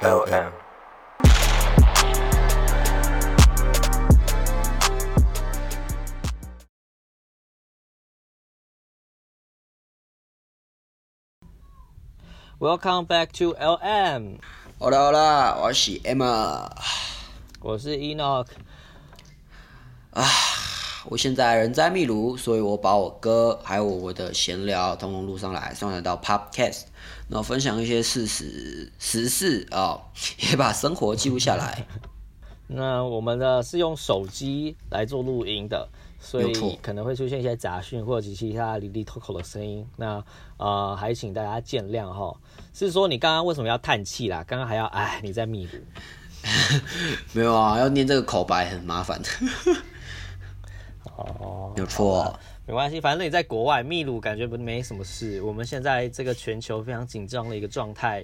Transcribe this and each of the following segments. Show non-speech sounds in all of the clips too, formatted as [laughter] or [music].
LM。Welcome back to LM。好啦好啦，我是 Emma，我是 Enoch。 [sighs] 啊，我现在人在秘鲁，所以我把我歌还有我的闲聊通通录上来，上传到 Podcast，然后分享一些事实时事啊、哦，[laughs] 也把生活记录下来。[laughs] 那我们呢是用手机来做录音的，所以可能会出现一些杂讯或者其他哩哩扣扣的声音。那呃，还请大家见谅哈。是说你刚刚为什么要叹气啦？刚刚还要哎，你在秘鲁？[laughs] 没有啊，要念这个口白很麻烦的。哦，有错、啊，没关系，反正你在国外，秘鲁感觉不没什么事。我们现在这个全球非常紧张的一个状态。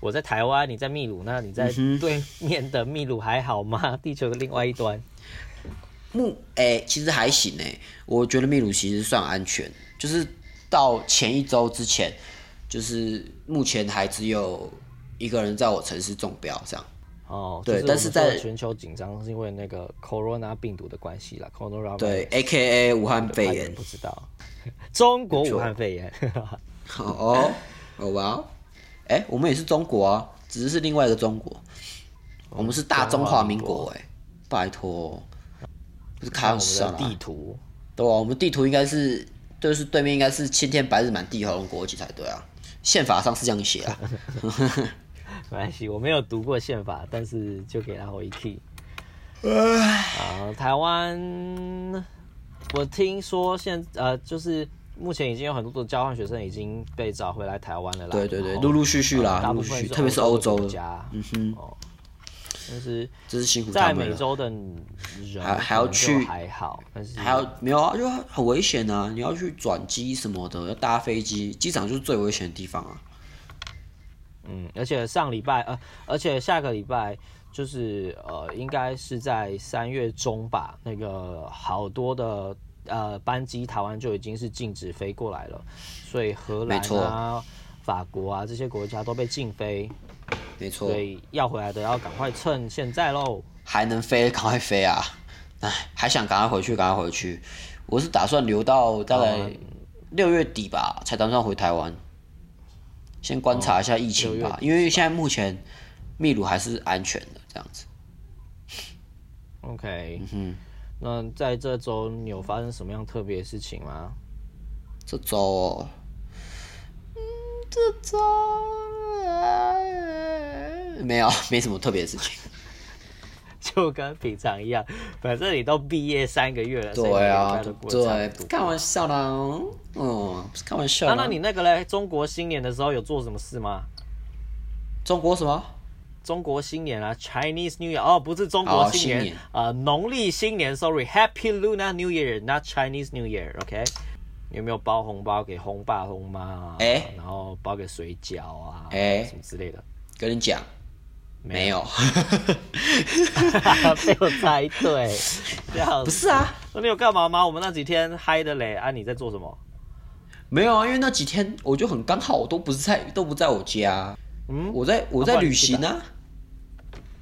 我在台湾，你在秘鲁，那你在对面的秘鲁还好吗？地球的另外一端，目哎、欸，其实还行哎、欸，我觉得秘鲁其实算安全，就是到前一周之前，就是目前还只有一个人在我城市中标这样。哦，对，但是在全球紧张是因为那个 Corona 病毒的关系啦，Corona 对，AKA 武汉肺炎，不知道，[laughs] 中国武汉肺炎。哦，好吧。哎、欸，我们也是中国啊，只是是另外一个中国。我们是大中华民国哎、欸，拜托，不是开玩笑啦。地图，对啊，我们地图应该是，就是对面应该是青天白日满地红国旗才对啊。宪法上是这样写啊。[laughs] 没关系，我没有读过宪法，但是就给他回去。啊，台湾，我听说现呃就是。目前已经有很多的交换学生已经被找回来台湾了啦。对对对，陆陆续续啦，陆陆续续，特别是欧洲家，嗯哼，哦，但是这是辛苦在美洲的人还还要去，还好，但是还要没有啊，就很危险啊！你要去转机什么的，要搭飞机，机场就是最危险的地方啊。嗯，而且上礼拜呃，而且下个礼拜就是呃，应该是在三月中吧，那个好多的。呃，班机台湾就已经是禁止飞过来了，所以荷兰啊、法国啊这些国家都被禁飞，没错。所以要回来的要赶快趁现在喽，还能飞赶快飞啊！哎，还想赶快回去，赶快回去。我是打算留到大概六月底吧，才打算回台湾，先观察一下疫情吧，哦、因为现在目前秘鲁还是安全的这样子。OK，嗯哼。那在这周你有发生什么样特别的事情吗？这周哦，嗯，这周、呃、没有，没什么特别的事情，就跟平常一样，反正你都毕业三个月了。对啊，对，开玩笑啦，嗯，不是开玩笑。那那你那个嘞？中国新年的时候有做什么事吗？中国什么？中国新年啊，Chinese New Year 哦，不是中国新年啊，农历新年，Sorry，Happy Lunar New Year，not Chinese New Year，OK？有没有包红包给红爸红妈啊？哎，然后包给水饺啊，哎，什么之类的？跟你讲，没有，[laughs] 被我猜对，不是啊？那你有干嘛吗？我们那几天嗨的嘞，啊，你在做什么？没有啊，因为那几天我就很刚好，我都不是在，都不在我家，嗯，我在我在旅行啊。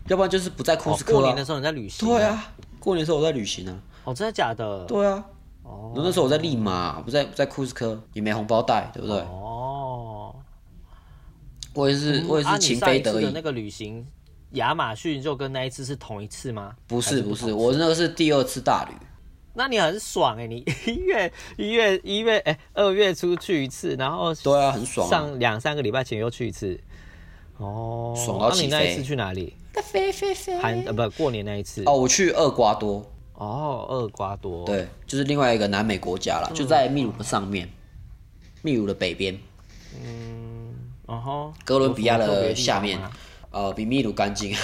要不然就是不在库斯科、啊。过年的时候你在旅行、啊。对啊，过年的时候我在旅行啊。哦，真的假的？对啊。哦。那时候我在利马，不在不在库斯科，也没红包袋，对不对？哦。我也是，我也是情非得已。的那个旅行，亚马逊就跟那一次是同一次吗？不是不是，我那个是第二次大旅。那你很爽哎、欸！你一月一月一月哎，二月出去一次，然后对啊，很爽。上两三个礼拜前又去一次。哦。爽到起飞。那你那一次去哪里？飞飞飞，韩呃不过年那一次哦，我去厄瓜多哦，厄瓜多对，就是另外一个南美国家了，嗯，就在秘鲁的上面，秘鲁的北边，嗯，哥伦比亚的下面，呃，比秘鲁干净，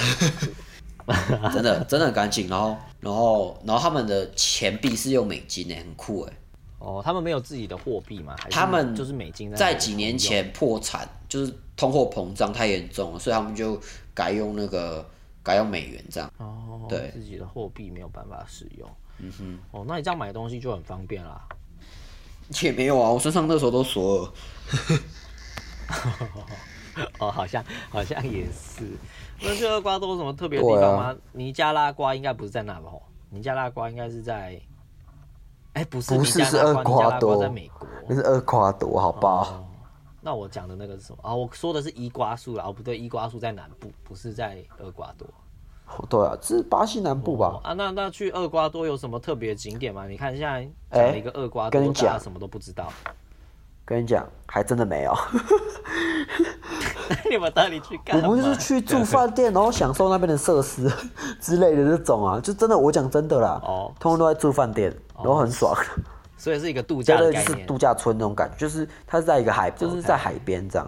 [laughs] 真的真的很干净，然后然后然后他们的钱币是用美金诶，很酷诶。哦，他们没有自己的货币吗？他们就是美金，在几年前破产，就是通货膨胀太严重了，所以他们就。改用那个，改用美元这样。哦，对，自己的货币没有办法使用。嗯哼。哦，那你这样买东西就很方便啦。也没有啊，我身上那时候都锁了。[laughs] 哦，好像好像也是。那去厄瓜多有什么特别的地方吗？啊、尼加拉瓜应该不是在那吧？尼加拉瓜应该是在，哎、欸，不是，不是是厄瓜多，在美国，那是厄瓜多，好吧、哦？那我讲的那个是什么啊、哦？我说的是伊瓜苏啦，哦不对，伊瓜苏在南部，不是在厄瓜多。对啊，这是巴西南部吧？哦、啊，那那去厄瓜多有什么特别景点吗？你看现在讲了一个厄瓜多，大家什么都不知道。跟你讲，还真的没有。[laughs] 你们到底去干嘛？我们就是去住饭店，然后享受那边的设施之类的这种啊，就真的，我讲真的啦。哦，通通都在住饭店，然后很爽。所以是一个度假的概念，就是度假村那种感觉，就是它是在一个海，就是在海边这样，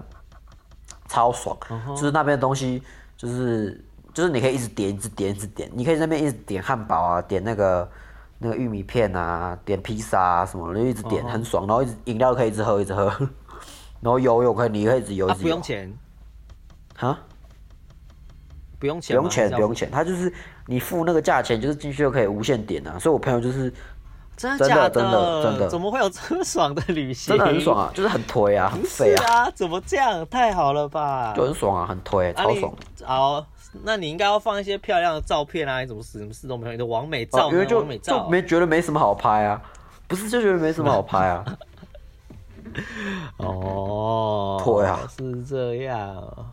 超爽。就是那边的东西，就是就是你可以一直点，一直点，一直点，你可以在那边一直点汉堡啊，点那个。那个玉米片啊，点披萨啊什么的，就一直点，很爽。然后一直饮料可以一直喝，一直喝。[laughs] 然后游泳可以，你可以一直游一直。不用钱。哈？不用钱？不用钱，不用钱。他就是你付那个价钱，就是进去就可以无限点啊。所以我朋友就是真的真的真的真的，怎么会有这么爽的旅行？真的很爽啊，就是很推啊，很废啊。怎么这样？太好了吧？就很爽啊，很推，超爽。好。那你应该要放一些漂亮的照片啊！你怎么什么事都没有？你的完美照，因为就美照就没觉得没什么好拍啊，不是就觉得没什么好拍啊？[laughs] 哦，对啊，是这样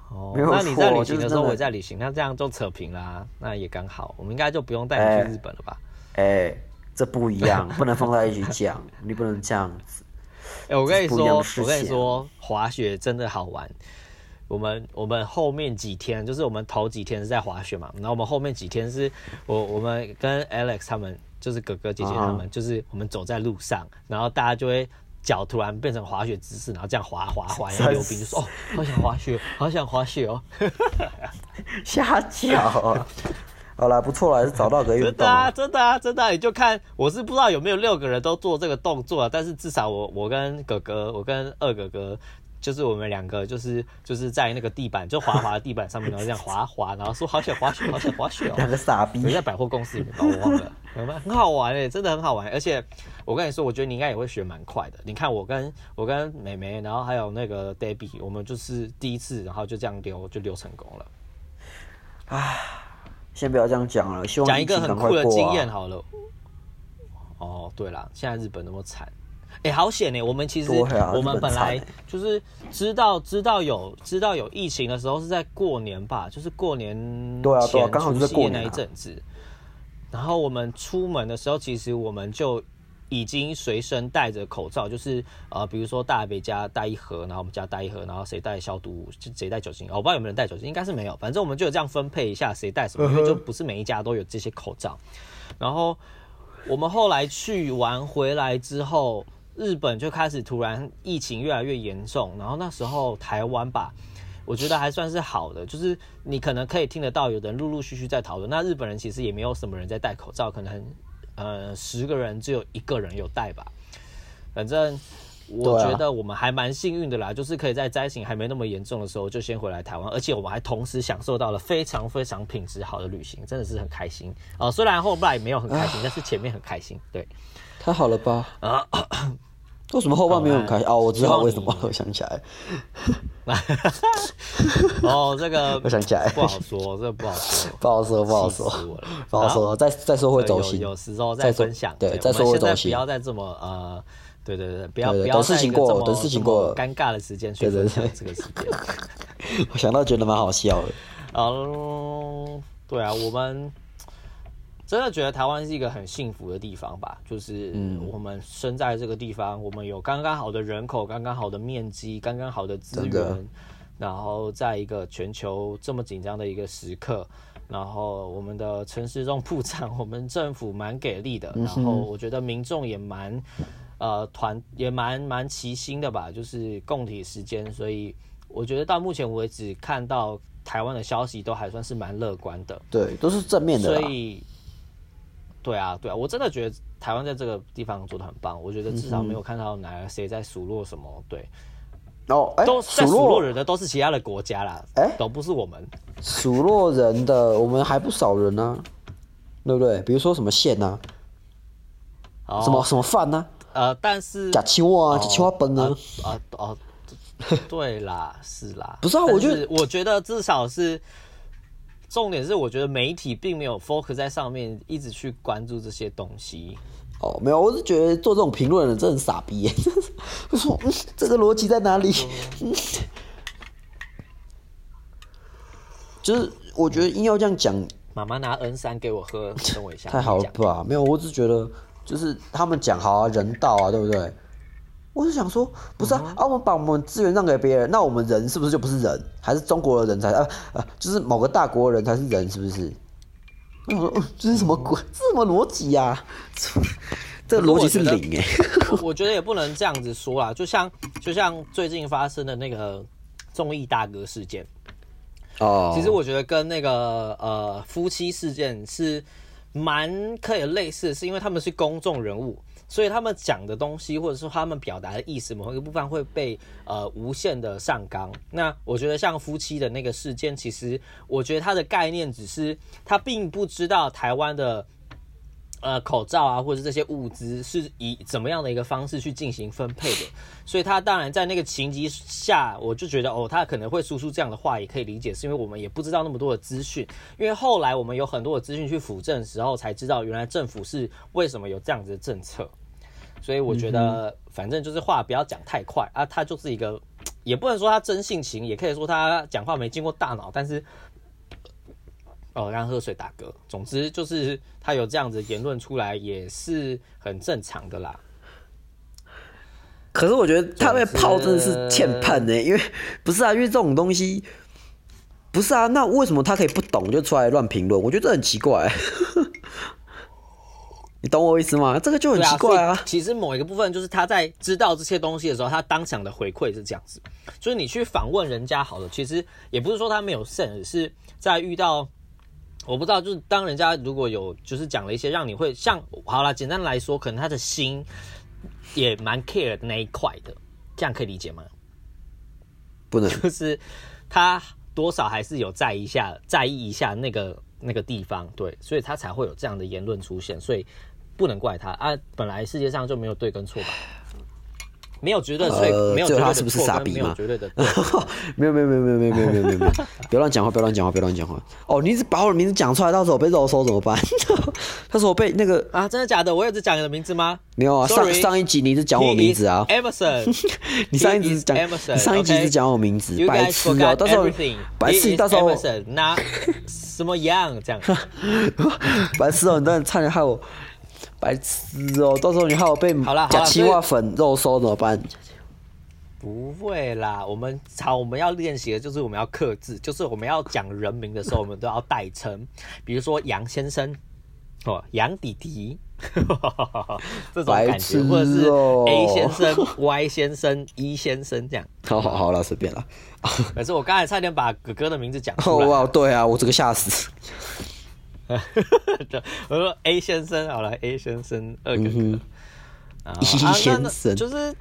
哦。那你在旅行的时候，我也在旅行，那这样就扯平啦。那也刚好，我们应该就不用带你去日本了吧？哎、欸欸，这不一样，[laughs] 不能放在一起讲，你不能这样子。[laughs] 哎、欸，我跟你说，我跟你说，滑雪真的好玩。我们我们后面几天就是我们头几天是在滑雪嘛，然后我们后面几天是我我们跟 Alex 他们就是哥哥姐姐他们，就是我们走在路上，然后大家就会脚突然变成滑雪姿势，然后这样滑滑滑，[laughs] 然后溜冰就说哦，好想滑雪，好想滑雪哦，[laughs] 瞎脚，[laughs] 好啦，不错了，还是找到个运动。真的啊，真的啊，真的啊，你就看我是不知道有没有六个人都做这个动作，但是至少我我跟哥哥，我跟二哥哥。就是我们两个，就是就是在那个地板，就滑滑的地板上面，然后这样滑滑，然后说好想滑雪，好想滑雪哦。两个傻逼。你在百货公司里面把我忘了？很好玩诶，真的很好玩。而且我跟你说，我觉得你应该也会学蛮快的。你看我跟我跟妹妹，然后还有那个 Debbie，我们就是第一次，然后就这样溜，就溜成功了。啊，先不要这样讲了，希望讲一个很酷的经验好了。哦，对了，现在日本那么惨。哎、欸，好险呢！我们其实、啊、我们本来就是知道知道有知道有疫情的时候是在过年吧，就是过年前除夕夜那一阵子。然后我们出门的时候，其实我们就已经随身带着口罩，就是呃，比如说大北家带一盒，然后我们家带一盒，然后谁带消毒，谁带酒精。我不知道有没有人带酒精，应该是没有。反正我们就这样分配一下谁带什么，因为就不是每一家都有这些口罩。然后我们后来去完回来之后。日本就开始突然疫情越来越严重，然后那时候台湾吧，我觉得还算是好的，就是你可能可以听得到有人陆陆续续在讨论。那日本人其实也没有什么人在戴口罩，可能呃十个人只有一个人有戴吧。反正我觉得我们还蛮幸运的啦，就是可以在灾情还没那么严重的时候就先回来台湾，而且我们还同时享受到了非常非常品质好的旅行，真的是很开心哦。虽然后来没有很开心，但是前面很开心，对，太好了吧？啊。[laughs] 为什么后半没有很开心？哦，我知道为什么，我想起来。[laughs] 哦，这个我想起来，不好说，这个不好说，不好说，不好说，不好说。再再说会走心，有时候再分享。对，再说会走心。不要再这么呃，对对对，不要不要。等事情过，等事情过，尴尬的时间去分享这个时间。[laughs] 我想到觉得蛮好笑的。哦，对啊，我们。真的觉得台湾是一个很幸福的地方吧，就是我们生在这个地方，我们有刚刚好的人口，刚刚好的面积，刚刚好的资源，然后在一个全球这么紧张的一个时刻，然后我们的陈时中部长，我们政府蛮给力的，然后我觉得民众也蛮呃团也蛮蛮齐心的吧，就是共体时间，所以我觉得到目前为止看到台湾的消息都还算是蛮乐观的，对，都是正面的，所以。对啊，对啊，我真的觉得台湾在这个地方做的很棒。我觉得至少没有看到哪个谁在数落什么。对，哦，哎，都在数落人的都是其他的国家啦，哎，都不是我们数落人的，我们还不少人呢，对不对？比如说什么线呐，什么什么饭呐，呃，但是假青蛙啊，假青蛙崩啊，啊哦，对啦，是啦，不是啊？我觉得，我觉得至少是重点是，我觉得媒体并没有 focus 在上面，一直去关注这些东西。哦，没有，我是觉得做这种评论的人真的很傻逼耶。[laughs] 我说，嗯，这个逻辑在哪里？嗯，就是我觉得硬要这样讲。妈妈拿 N 三给我喝，等我一下。太好了吧？没有，我只觉得就是他们讲好啊，人道啊，对不对？我就想说，不是啊，嗯、啊，我们把我们资源让给别人，那我们人是不是就不是人？还是中国的人才啊啊？就是某个大国的人才是人，是不是？我说，这、是什么鬼？这什么逻辑呀？[laughs] 这个逻辑是零哎。我觉得也不能这样子说啦，就像就像最近发生的那个综艺大哥事件。哦，其实我觉得跟那个呃夫妻事件是蛮可以类似的，是因为他们是公众人物，所以他们讲的东西或者说他们表达的意思某一个部分会被呃无限的上纲。那我觉得像夫妻的那个事件，其实我觉得他的概念只是他并不知道台湾的。呃，口罩啊，或者是这些物资是以怎么样的一个方式去进行分配的？[sighs] 所以他当然在那个情急下，我就觉得哦，他可能会说出这样的话，也可以理解，是因为我们也不知道那么多的资讯。因为后来我们有很多的资讯去辅证的时候，才知道原来政府是为什么有这样子的政策。所以我觉得，反正就是话不要讲太快啊。他就是一个，[tsk] 也不能说他真性情，也可以说他讲话没经过大脑，但是。哦，让喝水打嗝。总之就是他有这样子言论出来，也是很正常的啦。可是我觉得他被炮真的是欠喷呢，因为不是啊，因为这种东西不是啊，那为什么他可以不懂就出来乱评论？我觉得这很奇怪。[laughs] 你懂我意思吗？这个就很奇怪啊，啊。其实某一个部分就是他在知道这些东西的时候，他当场的回馈是这样子，就是你去访问人家好了，其实也不是说他没有 sense，是在遇到。我不知道，就是当人家如果有就是讲了一些让你会像好了，简单来说，可能他的心也蛮 care 的那一块的，这样可以理解吗？不能，[laughs] 就是他多少还是有在意一下，在意一下那个那个地方，对，所以他才会有这样的言论出现，所以不能怪他啊，本来世界上就没有对跟错吧。没有绝对对，呃、没有绝对的错，是不是傻逼吗？没有绝对的，[laughs] 没有没有没有没有没有没有没有不要乱讲话，不要乱讲话，不要乱讲话。哦，你一直把我的名字讲出来，到时候我被肉搜怎么办？[laughs] 他说我被那个啊，真的假的？我有只讲你的名字吗？没有啊，上上一集你一直讲我名字啊，Emerson，[laughs] 你上一集讲，Emerson，上一集是讲我名字，白痴啊，到时候白痴，到时候那什么样这样？白痴哦，你真的差点害我。白痴哦！到时候你害我被假青蛙粉肉收怎么办？不会啦，我们好，我们要练习的就是我们要克制，就是我们要讲人名的时候，我们都要代称，[laughs] 比如说杨先生哦，杨弟弟，[laughs] 这种感觉，或者是 A 先生、Y 先生、E 先生这样。[laughs] 好好好了，随便了。可是我刚才差点把哥哥的名字讲出来。哇，对啊，我这个吓死。[laughs] 我说 A 先生好了，A 先生二哥哥，嗯、E [laughs] 先生、啊、就是，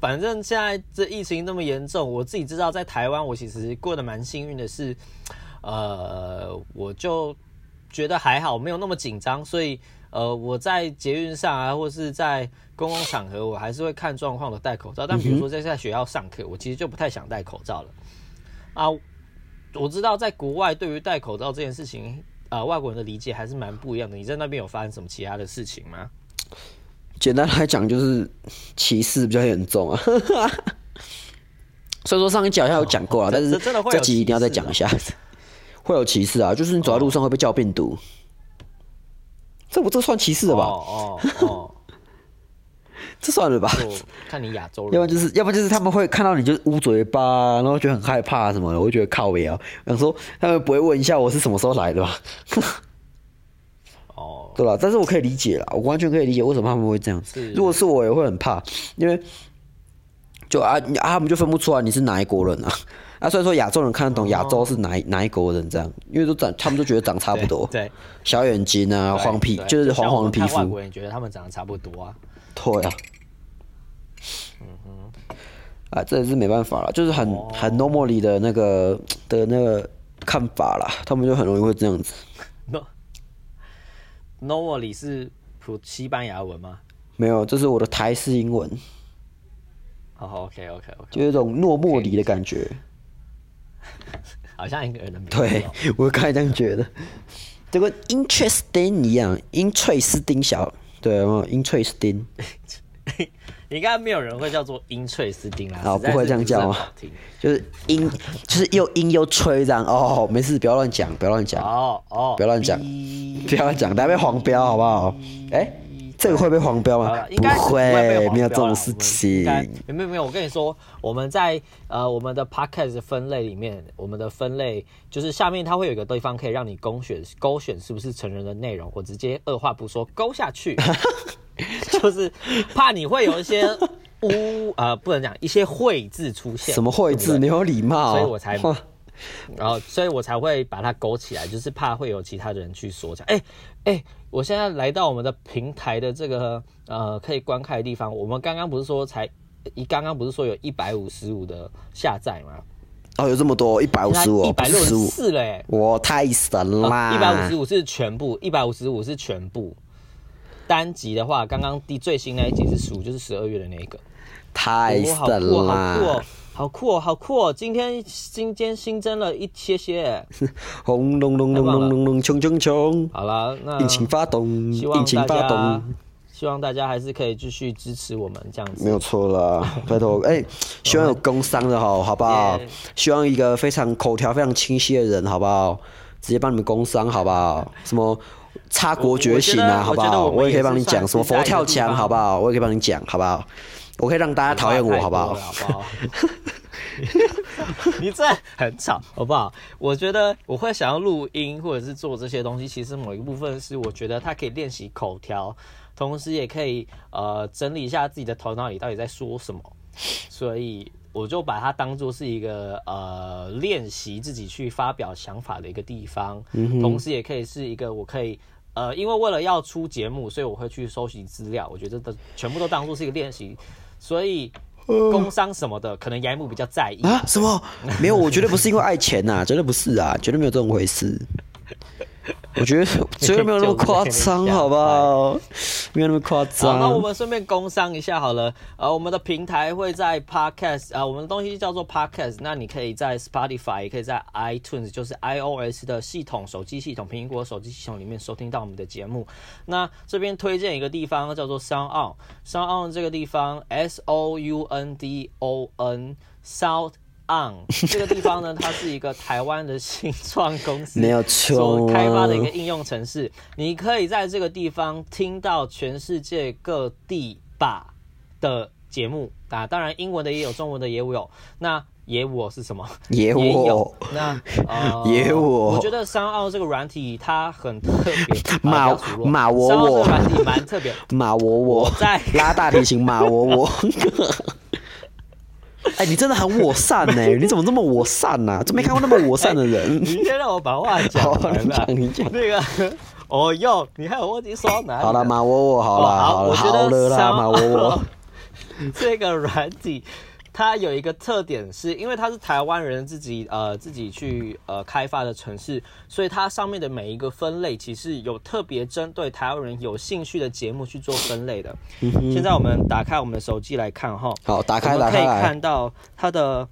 反正现在这疫情那么严重，我自己知道在台湾，我其实过得蛮幸运的是，呃，我就觉得还好，没有那么紧张，所以呃，我在捷运上啊，或是在公共场合，我还是会看状况的戴口罩。但比如说在在学校上课，我其实就不太想戴口罩了。啊，我知道在国外对于戴口罩这件事情。呃，外国人的理解还是蛮不一样的。你在那边有发生什么其他的事情吗？简单来讲，就是歧视比较严重啊。[laughs] 虽然说上一集好像有讲过了，哦，但是这集一定要再讲一下。[laughs] 会有歧视啊，就是你走在路上会被叫病毒，哦，这不这算歧视了吧？哦哦。哦这算了吧，看你亚洲人，要不然就是，要不就是他们会看到你就捂嘴巴，然后觉得很害怕什么的，我会觉得靠北啊。想说他们不会问一下我是什么时候来的吧？哦，[laughs] 对吧？但是我可以理解啦，我完全可以理解为什么他们会这样子。如果是我也会很怕，因为就啊啊，他们就分不出来你是哪一国人啊。啊，虽然说亚洲人看得懂亚洲是哪哪一国人这样，因为都长，他们都觉得长差不多。对，对小眼睛啊，黄皮就是黄黄的皮肤。外国人觉得他们长得差不多啊。对啊。嗯哼，啊，这也是没办法了，就是很、oh. 很 normally 的那个的那个看法啦，他们就很容易会这样子。No，normally 是普西班牙文吗？没有，这是我的台式英文。哦、oh,，OK OK OK，就有种诺莫里的感觉，[laughs] 好像一个人的名字。对，我刚才这样觉得，这个 interesting 一样，interesting 小，对吗？interesting。[laughs] 应该没有人会叫做英翠斯丁啦，哦，不会这样叫吗？就是英，就是又英又吹这样。哦，没事，不要乱讲，不要乱讲。哦哦，不要乱讲，不要乱讲，大家被黄标好不好？哎，这个会被黄标吗？应该不会，没有这种事情。没有没有，我跟你说，我们在呃我们的 podcast 分类里面，我们的分类就是下面它会有一个地方可以让你勾选勾选是不是成人的内容，我直接二话不说勾下去。[laughs] 就是怕你会有一些污呃，不能讲一些秽字出现。什么秽字？你有礼貌，所以我才，[laughs] 然后所以我才会把它勾起来，就是怕会有其他的人去说讲。哎哎，我现在来到我们的平台的这个呃可以观看的地方，我们刚刚不是说才一刚刚不是说有一百五十五的下载吗？哦，有这么多，一百五十五，一百六十四了，哎，我太神啦！一百五十五是全部，一百五十五是全部。单集的话，刚刚第最新那一集是十五，就是十二月的那一个。太神了，好酷哦，好酷哦！今天今天新增了一些些。[laughs] 轰隆隆隆隆隆隆，冲冲冲！好了，那引擎发动，引擎发动。希望大家还是可以继续支持我们这样子。没有错啦，[laughs] 拜托，哎、欸，希望有工商的好，好不好？希望一个非常口条非常清晰的人，好不好？直接帮你们工商，好不好？什么？插国觉醒啊，好不好？我也可以帮你讲什么佛跳墙，好不好？我也可以帮你讲，好不好？我可以让大家讨厌我，好不好？好不好？[laughs] 你这很吵，好不好？我觉得我会想要录音或者是做这些东西，其实某一部分是我觉得它可以练习口条，同时也可以呃整理一下自己的头脑里到底在说什么，所以我就把它当做是一个呃练习自己去发表想法的一个地方，同时也可以是一个我可以。呃，因为为了要出节目，所以我会去收集资料。我觉得都全部都当做是一个练习，所以工伤什么的，可能杨木比较在意啊。什么？没有，我觉得不是因为爱钱呐、啊，绝对不是啊，绝对没有这种回事。[laughs] 我觉得绝对没有那么夸张，好不好？没有那么夸张。那我们顺便工商一下好了。呃，我们的平台会在 Podcast，呃，我们的东西叫做 Podcast。那你可以在 Spotify，也可以在 iTunes，就是 iOS 的系统、手机系统、苹果手机系统里面收听到我们的节目。那这边推荐一个地方叫做 Sound On，Sound On 这个地方 S O U N D O N，Sound。On 这个地方呢，[laughs] 它是一个台湾的新创公司没有错所开发的一个应用程式。你可以在这个地方听到全世界各地吧的节目啊，当然英文的也有，中文的也有。那野我是什么？野我。那 [laughs] 呃，野我。我觉得 SoundOn 这个软体它很特别。马马我我。这个软体蛮特别。[laughs] 马我我。在拉大提琴，马我我。哎、欸，你真的很我善呢？[laughs] 你怎么这么我善呢、啊？就没看过那么我善的人。[laughs] 你先让我把话讲完了。你讲那个，哦哟，你还有忘记说哪？好了，马窝窝，好了，好了，好了啦，马窝窝。[laughs] 这个软体。它有一个特点，是因为它是台湾人自己呃自己去呃开发的城市，所以它上面的每一个分类其实有特别针对台湾人有兴趣的节目去做分类的。嗯、现在我们打开我们的手机来看哈，好，打开，打开，可以看到它的。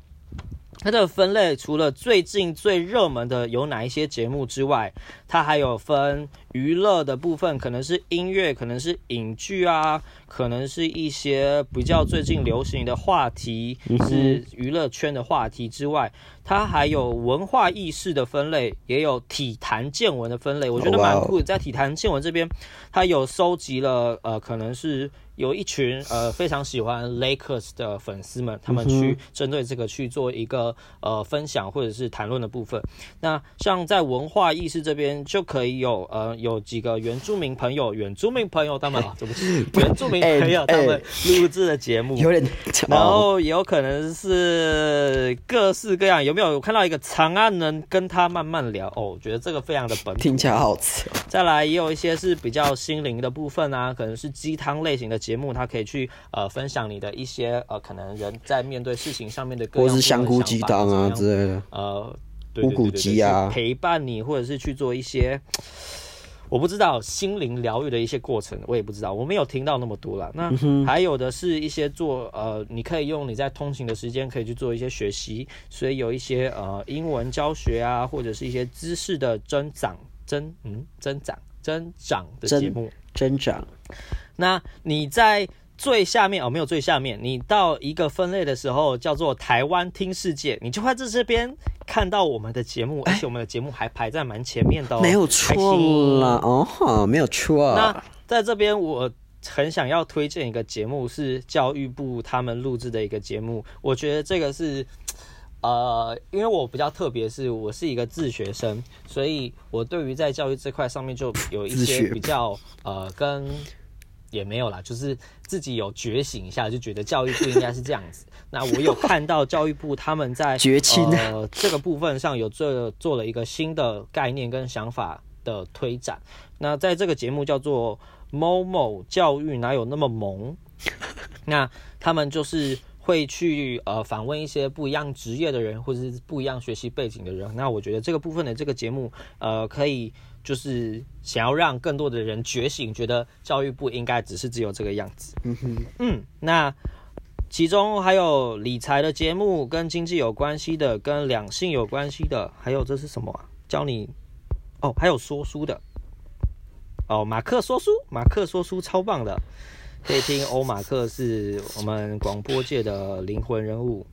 它的分类除了最近最热门的有哪一些节目之外，它还有分娱乐的部分，可能是音乐，可能是影剧啊，可能是一些比较最近流行的话题，是娱乐圈的话题之外，它还有文化意识的分类，也有体坛见闻的分类，我觉得蛮酷的。在体坛见闻这边，它有收集了呃，可能是。有一群呃非常喜欢 Lakers 的粉丝们，他们去针对这个去做一个呃分享或者是谈论的部分。那像在文化意识这边就可以有呃有几个原住民朋友，原住民朋友他们原住民朋友他们录制的节目，有点，然后也有可能是各式各样。有没有看到一个长安人跟他慢慢聊？哦，我觉得这个非常的本土，听起来好吃。再来也有一些是比较心灵的部分啊，可能是鸡汤类型的。节目，它可以去呃分享你的一些呃可能人在面对事情上面的各样的，或是香菇鸡汤啊之类的，呃，乌骨鸡啊，陪伴你，或者是去做一些我不知道心灵疗愈的一些过程，我也不知道，我没有听到那么多了。那还有的是一些做呃，你可以用你在通勤的时间可以去做一些学习，所以有一些呃英文教学啊，或者是一些知识的增长增嗯增长增长的节目增长。那你在。最下面哦，没有最下面。你到一个分类的时候，叫做台湾听世界，你就会在这边看到我们的节目，而且我们的节目还排在蛮前面的哦，没有错啦，哦，没有错。那在这边，我很想要推荐一个节目，是教育部他们录制的一个节目。我觉得这个是，呃，因为我比较特别，是我是一个自学生，所以我对于在教育这块上面就有一些比较呃跟。也没有啦，就是自己有觉醒一下，就觉得教育部应该是这样子。[laughs] 那我有看到教育部他们在绝情呃这个部分上有做做了一个新的概念跟想法的推展。那在这个节目叫做某某教育哪有那么萌？[laughs] 那他们就是会去呃访问一些不一样职业的人，或者是不一样学习背景的人。那我觉得这个部分的这个节目呃可以。就是想要让更多的人觉醒，觉得教育部应该只是只有这个样子。嗯哼，嗯，那其中还有理财的节目，跟经济有关系的，跟两性有关系的，还有这是什么啊？教你哦，还有说书的哦，马克说书，马克说书超棒的，可以听欧马克是我们广播界的灵魂人物。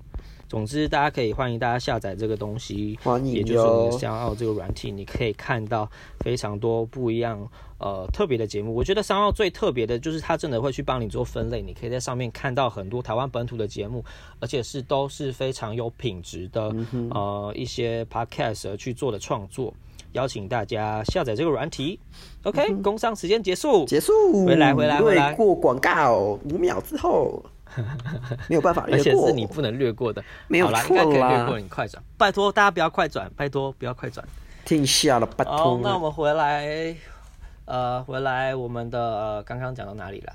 总之，大家可以欢迎大家下载这个东西，欢迎，也就是我们 SoundOn 这个软体，你可以看到非常多不一样呃特别的节目。我觉得 SoundOn 最特别的就是它真的会去帮你做分类，你可以在上面看到很多台湾本土的节目，而且是都是非常有品质的、嗯、呃一些 Podcast 去做的创作。邀请大家下载这个软体。OK，、嗯、工商时间结束，结束，回来回来回来，过广告五秒之后。[laughs] 没有办法，而且是你不能略过的。没有啦，应该可以略过。你快转，拜托大家不要快转，拜托不要快转。听下了，拜托。好，那我们回来，呃，回来我们的刚刚讲到哪里了？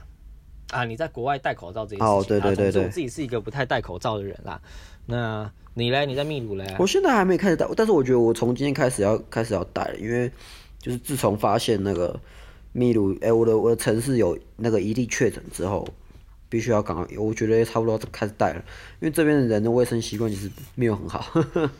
啊，你在国外戴口罩这件事情。哦，对对对对。我自己是一个不太戴口罩的人啦。那你嘞？你在秘鲁嘞？我现在还没开始戴，但是我觉得我从今天开始要开始要戴了，因为就是自从发现那个秘鲁，哎、欸，我的我的城市有那个一例确诊之后。必须要赶快，我觉得差不多开始戴了，因为这边的人的卫生习惯其实没有很好。[laughs]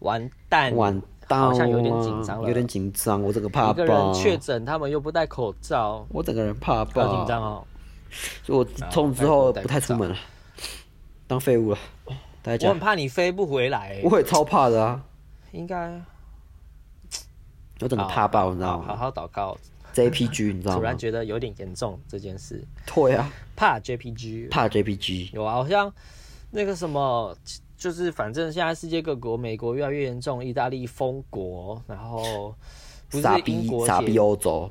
完蛋，完蛋，好像有点紧张了，有点紧张，我这个怕爆。一个人确诊，他们又不戴口罩，我整个人怕爆，好紧张哦。所以我从之后不太出门了，当废物了。大家讲，我很怕你飞不回来，我也超怕的啊。应该，我整个怕爆，你知道吗？好好祷告。JPG，[laughs] 你知道吗？突然觉得有点严重这件事。对啊，怕 JPG，怕 JPG。有啊，好像那个什么，就是反正现在世界各国，美国越来越严重，意大利封国，然后不是英国傻逼欧洲，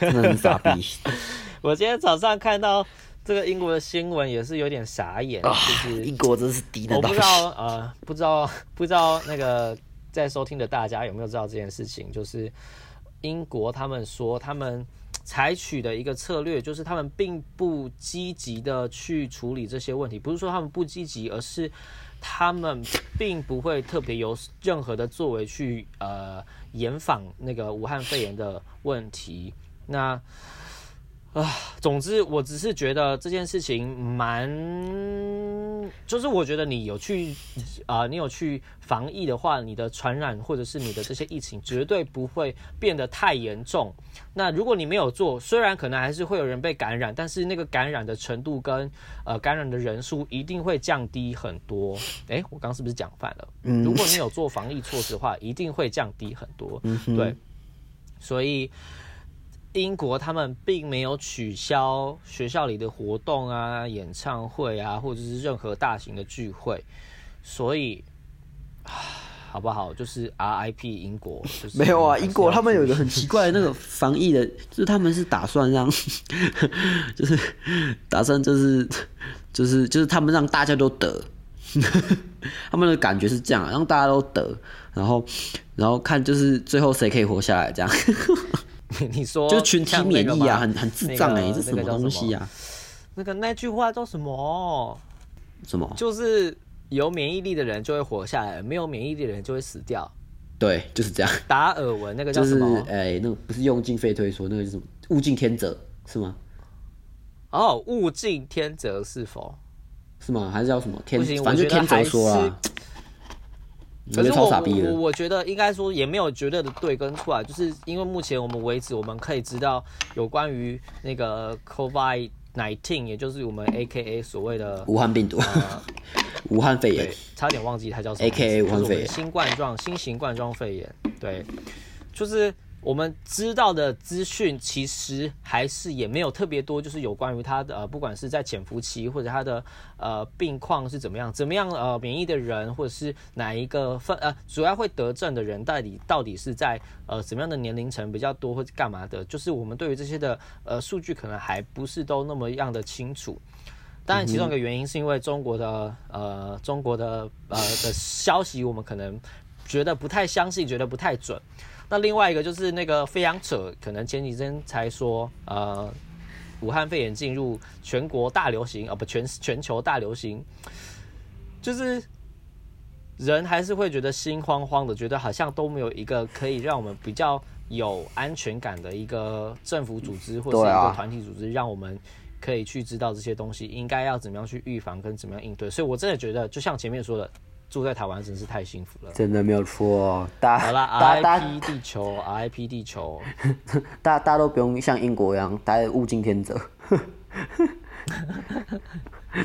真的很傻逼。[laughs] 我今天早上看到这个英国的新闻，也是有点傻眼，啊、就是英国真是低能。我不知道，呃，不知道，不知道那个在收听的大家有没有知道这件事情，就是。英国他们说，他们采取的一个策略就是，他们并不积极的去处理这些问题。不是说他们不积极，而是他们并不会特别有任何的作为去呃严防那个武汉肺炎的问题。那。啊，总之，我只是觉得这件事情蛮，就是我觉得你有去啊、呃，你有去防疫的话，你的传染或者是你的这些疫情绝对不会变得太严重。那如果你没有做，虽然可能还是会有人被感染，但是那个感染的程度跟呃感染的人数一定会降低很多。诶，我刚刚是不是讲反了？嗯，如果你有做防疫措施的话，一定会降低很多。嗯，对，所以。英国他们并没有取消学校里的活动啊、演唱会啊，或者是任何大型的聚会，所以，好不好？就是 RIP 英国，就是、没有啊。英国他们有一个很奇怪的那个防疫的，就是他们是打算让，[laughs] 就是打算就是就是就是他们让大家都得，[laughs] 他们的感觉是这样，让大家都得，然后然后看就是最后谁可以活下来这样。[laughs] 你说就是群体免疫啊，很很智障哎、欸，这什么东西啊？那个那句话叫什么？什么？就是有免疫力的人就会活下来，没有免疫力的人就会死掉。对，就是这样。达尔文那个叫就是什么？哎，那个不是用进废退缩，那个是什么？物竞天择是吗？哦，物竞天择是否？是吗？还是叫什么天？反正就天择说啊。可是我我我觉得应该说也没有绝对的对跟错啊，就是因为目前我们为止我们可以知道有关于那个 COVID nineteen，也就是我们 AKA 所谓的武汉病毒、呃、[laughs] 武汉肺炎，差点忘记它叫什么，AKA 武汉肺炎，新冠状新型冠状肺炎，对，就是。我们知道的资讯其实还是也没有特别多，就是有关于他的呃，不管是在潜伏期或者他的呃病况是怎么样，怎么样呃免疫的人，或者是哪一个分呃主要会得症的人，到底到底是在呃怎么样的年龄层比较多或者干嘛的，就是我们对于这些的呃数据可能还不是都那么样的清楚。当然，其中一个原因是因为中国的呃中国的呃的消息，我们可能觉得不太相信，觉得不太准。那另外一个就是那个非常扯，可能前几天才说，呃，武汉肺炎进入全国大流行，啊、不全全球大流行，就是人还是会觉得心慌慌的，觉得好像都没有一个可以让我们比较有安全感的一个政府组织或者是一个团体组织，让我们可以去知道这些东西应该要怎么样去预防跟怎么样应对。所以我真的觉得，就像前面说的。住在台湾真是太幸福了，真的没有错。大好啦，RIP 地球，RIP 地球，[laughs] 大家大家都不用像英国一样，大家物竞天择。[laughs]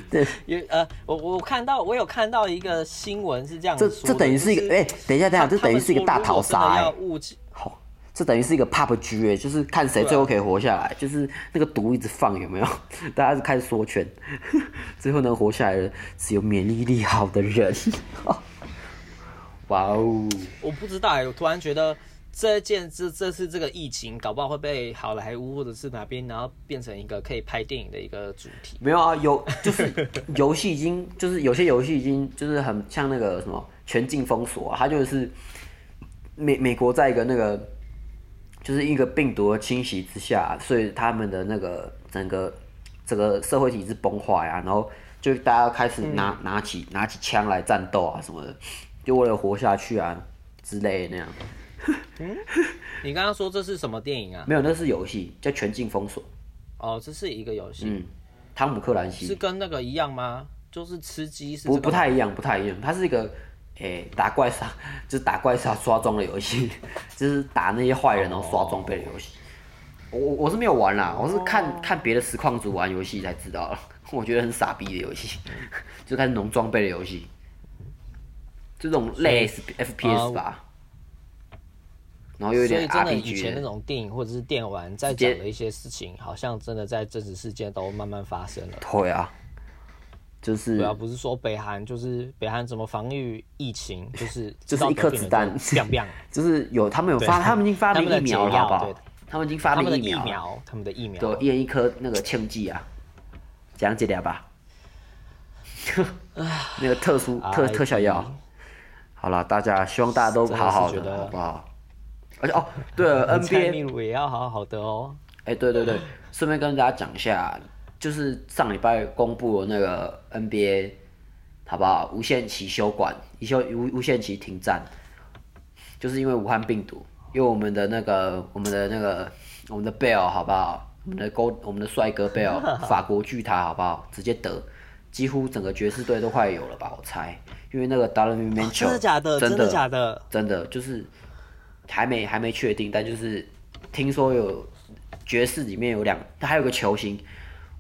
对，有呃，我我看到我有看到一个新闻是这样子，这这等于是一个哎、等一下等一下，这等于是一个大逃杀哎。这等于是一个 PUBG 哎，就是看谁最后可以活下来，啊、就是那个毒一直放有没有？[laughs] 大家是开始缩圈，[laughs] 最后能活下来的只有免疫力好的人。[laughs] 哇哦！我不知道哎，我突然觉得这件这这次这个疫情，搞不好会被好莱坞或者是哪边，然后变成一个可以拍电影的一个主题。没有啊，有就是游戏已经就是有些游戏已经就是很像那个什么全境封锁啊，它就是美美国在一个那个。就是一个病毒的侵袭之下，所以他们的那个整个整个社会体制崩坏啊，然后就大家开始拿、嗯、拿起拿起枪来战斗啊什么的，就为了活下去啊之类的那样。嗯，[laughs] 你刚刚说这是什么电影啊？没有，那是游戏，叫《全境封锁》。哦，这是一个游戏。嗯，汤姆克兰西是跟那个一样吗？就是吃鸡是？不不太一样，不太一样，它是一个。诶、欸，打怪杀就是打怪杀刷装的游戏，就是打那些坏人然后刷装备的游戏。我我是没有玩啦，我是看看别的实况组玩游戏才知道了。[laughs] 我觉得很傻逼的游戏，[laughs] 就开始农装备的游戏，这种类 FPS 吧。然后有点 RPG。真的以前那种电影或者是电玩在讲的一些事情，好像真的在真实世界都慢慢发生了。对啊。就是，主要不是说北韩，就是北韩怎么防御疫情，就是 [laughs] 就是一颗子弹，[laughs] 就是有他们有发，他们已经发明疫苗了，好不好？他们已经发明疫苗，他们的疫苗，对，一人一颗那个庆剂啊，讲解点吧。[laughs] 那个特殊特特效药，好了，大家希望大家都好好的，好不好？而且哦，对了，NBA 也要好好的哦。哎，对对对，顺便跟大家讲一下。就是上礼拜公布了那个 NBA，好不好？无限期休馆，一休无无限期停战，就是因为武汉病毒，因为我们的那个我们的那个我们的贝尔，好不好？我们的勾我们的帅哥贝尔，法国巨塔，好不好？直接得，几乎整个爵士队都快有了吧？我猜，因为那个 Donovan Mitchell 真的假的？真的假的？真的就是还没还没确定，但就是听说有爵士里面有两，他还有个球星。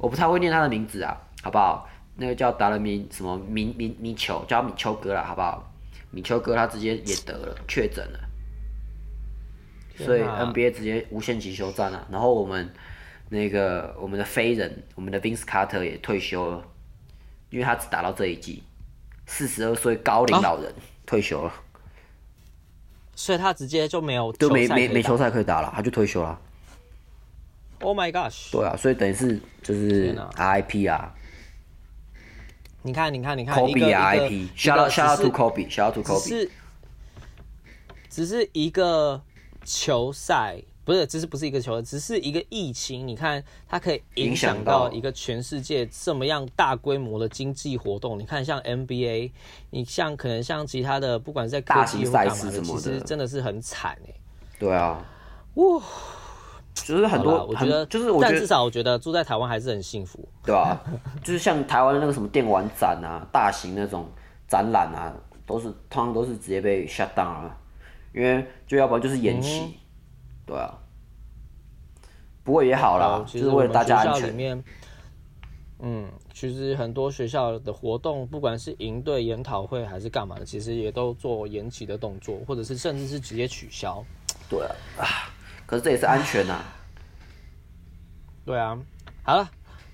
我不太会念他的名字啊，好不好？那个叫达人米什么米米米球，叫米丘哥了，好不好？米丘哥他直接也得了，确诊了，所以 NBA 直接无限期休战了。然后我们那个我们的飞人，我们的 Vince Carter 也退休了，因为他只打到这一季，四十二岁高龄老人、啊、退休了，所以他直接就没有就没没没球赛可以打了，他就退休了。Oh my gosh！对啊，所以等于是就是 RIP 啊。你看，你看，你看，Kobe RIP，shout out shout out to Kobe，shout out to Kobe。只是只是一个球赛，不是，只是不是一个球，只是一个疫情。你看，它可以影响到一个全世界这么样大规模的经济活动。你看，像 NBA，你像可能像其他的，不管是在科技或干嘛的，其实真的是很惨哎、欸。对啊，哇。就是很多，我觉得就是我觉得，但至少我觉得住在台湾还是很幸福，对吧？[laughs] 就是像台湾的那个什么电玩展啊，大型那种展览啊，都是通常都是直接被 shut down 了，因为就要不然就是延期，嗯、对啊。不过也好啦，就是为了大家安全。嗯，其实很多学校的活动，不管是营队、研讨会还是干嘛的，其实也都做延期的动作，或者是甚至是直接取消。对啊。可是这也是安全呐、啊。对啊，好了，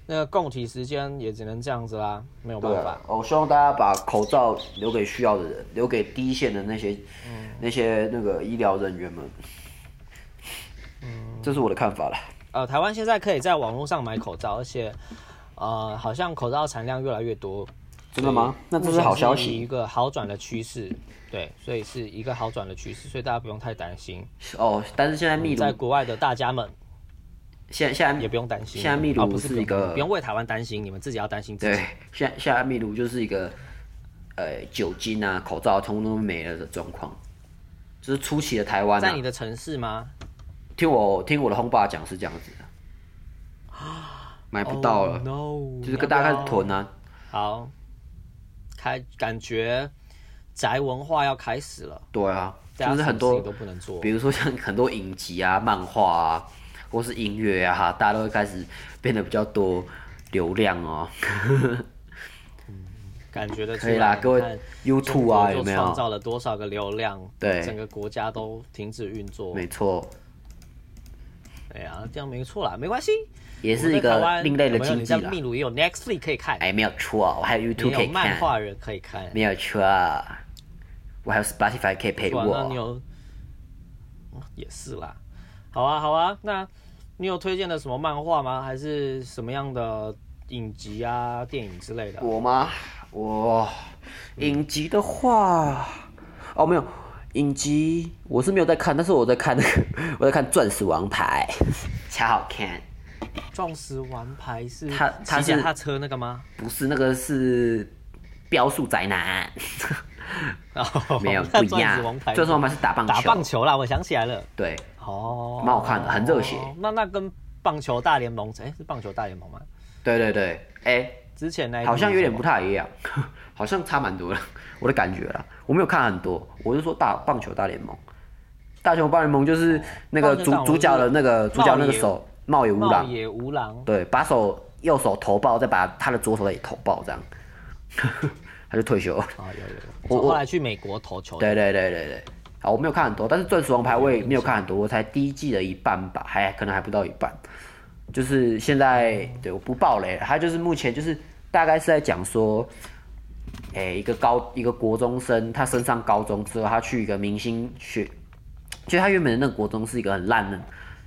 那个供体时间也只能这样子啦，没有办法。我希望大家把口罩留给需要的人，留给第一线的那些、嗯、那些那个医疗人员们。嗯，这是我的看法了。呃，台湾现在可以在网络上买口罩，而且呃，好像口罩产量越来越多。真的吗？那这是好消息，一个好转的趋势。对，所以是一个好转的趋势，所以大家不用太担心哦。但是现在秘鲁在国外的大家们，现在现在也不用担心。现在秘鲁不是一个、哦、不用为台湾担心，你们自己要担心自己。对，现在现在秘鲁就是一个呃酒精啊、口罩通通没了的状况，就是初期的台湾、啊。在你的城市吗？听我听我的轰爸讲是这样子的，[gasps] 买不到了，oh, no, 就是跟大家开始囤啊。好，开感觉。宅文化要开始了，对啊，就是很多都不能做，比如说像很多影集啊、漫画啊，或是音乐啊，哈，大家都会开始变得比较多流量哦。嗯，[laughs] 感觉的可以啦，各位 YouTube 啊，有没有创造了多少个流量？对，整个国家都停止运作，没错。哎呀，这样没错啦，没关系，也是一个另类的经济啦。你在秘鲁也有 Netflix 可以看，哎，没有错，我还有 YouTube 可以看，漫画人可以看，没有错。我还有 Spotify 可以陪我。那你有，也是啦。好啊，好啊。那你有推荐的什么漫画吗？还是什么样的影集啊、电影之类的？我吗？我影集的话，哦，没有影集，我是没有在看，但是我在看那个，我在看《钻石王牌》，超好看。钻石王牌是他他骑脚踏车那个吗？不是，那个是标速宅男。[laughs] 没有不一样，钻石王牌是打棒球，打棒球啦，我想起来了，对，哦，蛮好看的，很热血。那那跟棒球大联盟，哎，是棒球大联盟吗？对对对，哎，之前那好像有点不太一样，[laughs] 好像差蛮多的，我的感觉啦，我没有看很多，我是说大棒球大联盟，大球棒联盟就是那个主主角的那个主角那个手茂野无郎，茂野无郎，对，把手右手投爆，再把他的左手也投爆，这样。[laughs] 他就退休了啊，有有。我后来去美国投球。对对对对对。啊，我没有看很多，但是《钻石王牌》我也没有看很多，我才第一季的一半吧，还可能还不到一半。就是现在，对，我不爆雷了。他就是目前就是大概是在讲说，哎、欸，一个高一个国中生，他升上高中之后，他去一个明星学，就他原本的那个国中是一个很烂的，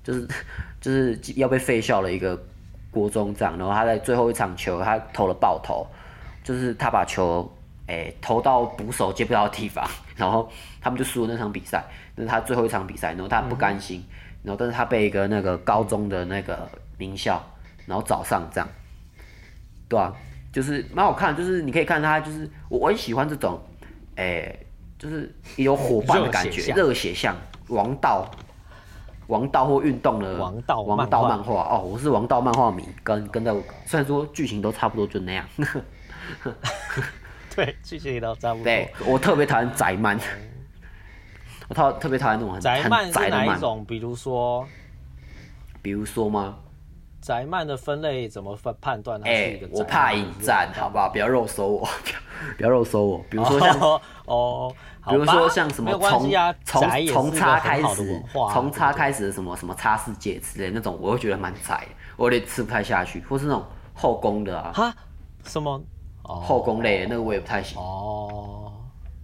就是 [laughs] 就是要被废校的一个国中这样，然后他在最后一场球，他投了爆头。就是他把球，诶、欸、投到捕手接不到的地方，然后他们就输了那场比赛。那是他最后一场比赛，然后他不甘心，嗯、然后但是他被一个那个高中的那个名校，然后找上这样，对啊，就是蛮好看，就是你可以看他，就是我我很喜欢这种，诶、欸，就是有伙伴的感觉，热血向王道，王道或运动的王道王道漫画哦，我是王道漫画迷，跟跟在虽然说剧情都差不多，就那样。[laughs] 对，剧情都差不多。对，我特别讨厌宅漫，我特特别讨厌那种很宅漫是哪一种？比如说，比如说吗？宅漫的分类怎么分判断？哎，我怕引战，好不好？不要肉搜我，[laughs] 不要肉搜我。比如说像哦，比如说像什么从从从叉开始，从叉开始的什么什么叉世界之类那种，我会觉得蛮宅，我有点吃不太下去。或是那种后宫的啊，哈，什么？后宫类的那个我也不太行哦，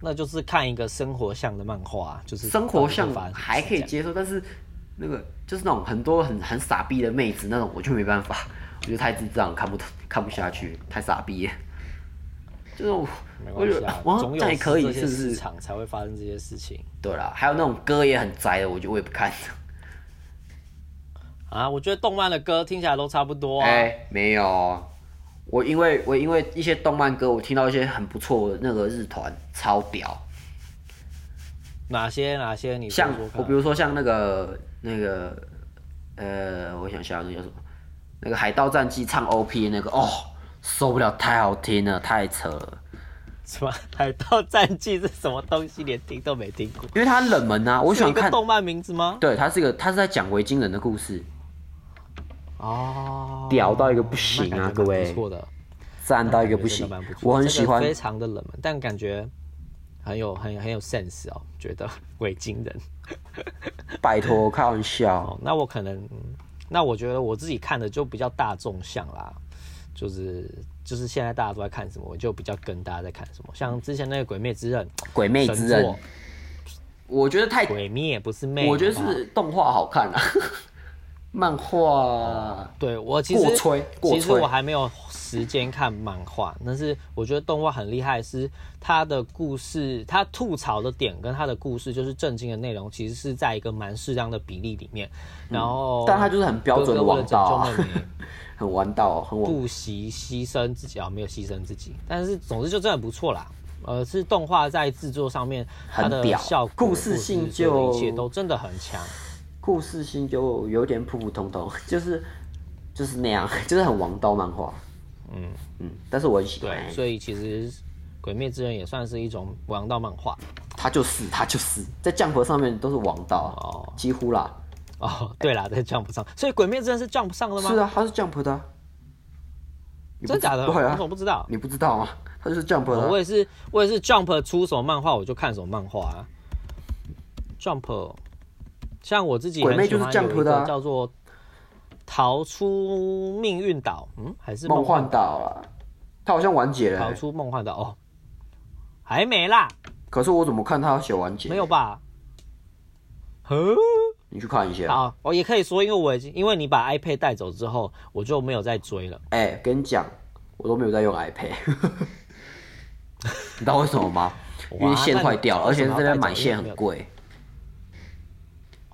那就是看一个生活向的漫画，就是生活向还可以接受，但是那个就是那种很多很很傻逼的妹子那种，我就没办法，我觉得太智障，看不看不下去，太傻逼了。[laughs] 就是我，我觉得哇，这还可以，是不是？场才会发生这些事情。对啦，还有那种歌也很宅的，我觉得我也不看。[laughs] 啊，我觉得动漫的歌听起来都差不多啊。哎、欸，没有，我因为我因为一些动漫歌，我听到一些很不错的那个日团，超屌。哪些哪些？你像我比如说像那个那个呃，我想想那叫什么？那个《海盗战记》唱 OP 那个哦，受不了，太好听了，太扯了。什么《海盗战记》是什么东西？连听都没听过。因为它冷门啊，我喜欢看。动漫名字吗？对，它是一个，它是在讲维京人的故事。哦，屌到一个不行啊，各位。不错的，赞到一个不行。我很喜欢。非常的冷门，但感觉很有很有很有 sense 哦，觉得维京人。拜托，开玩笑。哦，那我可能，那我觉得我自己看的就比较大众向啦，就是。就是现在大家都在看什么，我就比较跟大家在看什么。像之前那个《鬼灭之刃》，《鬼灭之刃》，我觉得太鬼灭不是魅，我觉得是动画好看啊。漫画，对我其实过吹过吹，其实我还没有时间看漫画，但是我觉得动画很厉害，是他的故事，他吐槽的点跟他的故事就是震惊的内容，其实是在一个蛮适当的比例里面。然后，但他就是很标准的王道啊。很玩道，很不惜牺牲自己啊，没有牺牲自己，但是总之就真的不错啦。呃，是动画在制作上面，它的效果、故事性就一切都真的很强。故事性就有点普普通通，[laughs] 就是就是那样，[laughs] 就是很王道漫画。嗯嗯，但是我很喜欢。对，所以其实《鬼灭之刃》也算是一种王道漫画。它就是，它就是在 Jump 上面都是王道哦，几乎啦。哦，对啦，在 Jump 上，所以《鬼灭之刃》是 Jump 上的吗？是啊，它是 Jump 的。真的假的？对啊，我不知道？你不知道吗？它就是 Jump 的。我也是，我也是 Jump 出什么漫画我就看什么漫画啊。Jump，像我自己很喜欢有一个叫做《逃出命运岛》，嗯，还是梦幻岛啊？它好像完结了。逃出梦幻岛哦，还没啦。可是我怎么看它写完结？没有吧？呵。你去看一下。好，我也可以说，因为我已经，因为你把 iPad 带走之后，我就没有再追了。哎、欸，跟你讲，我都没有在用 iPad。你知道为什么吗？[laughs] 因为线坏掉了，而且这边买线很贵，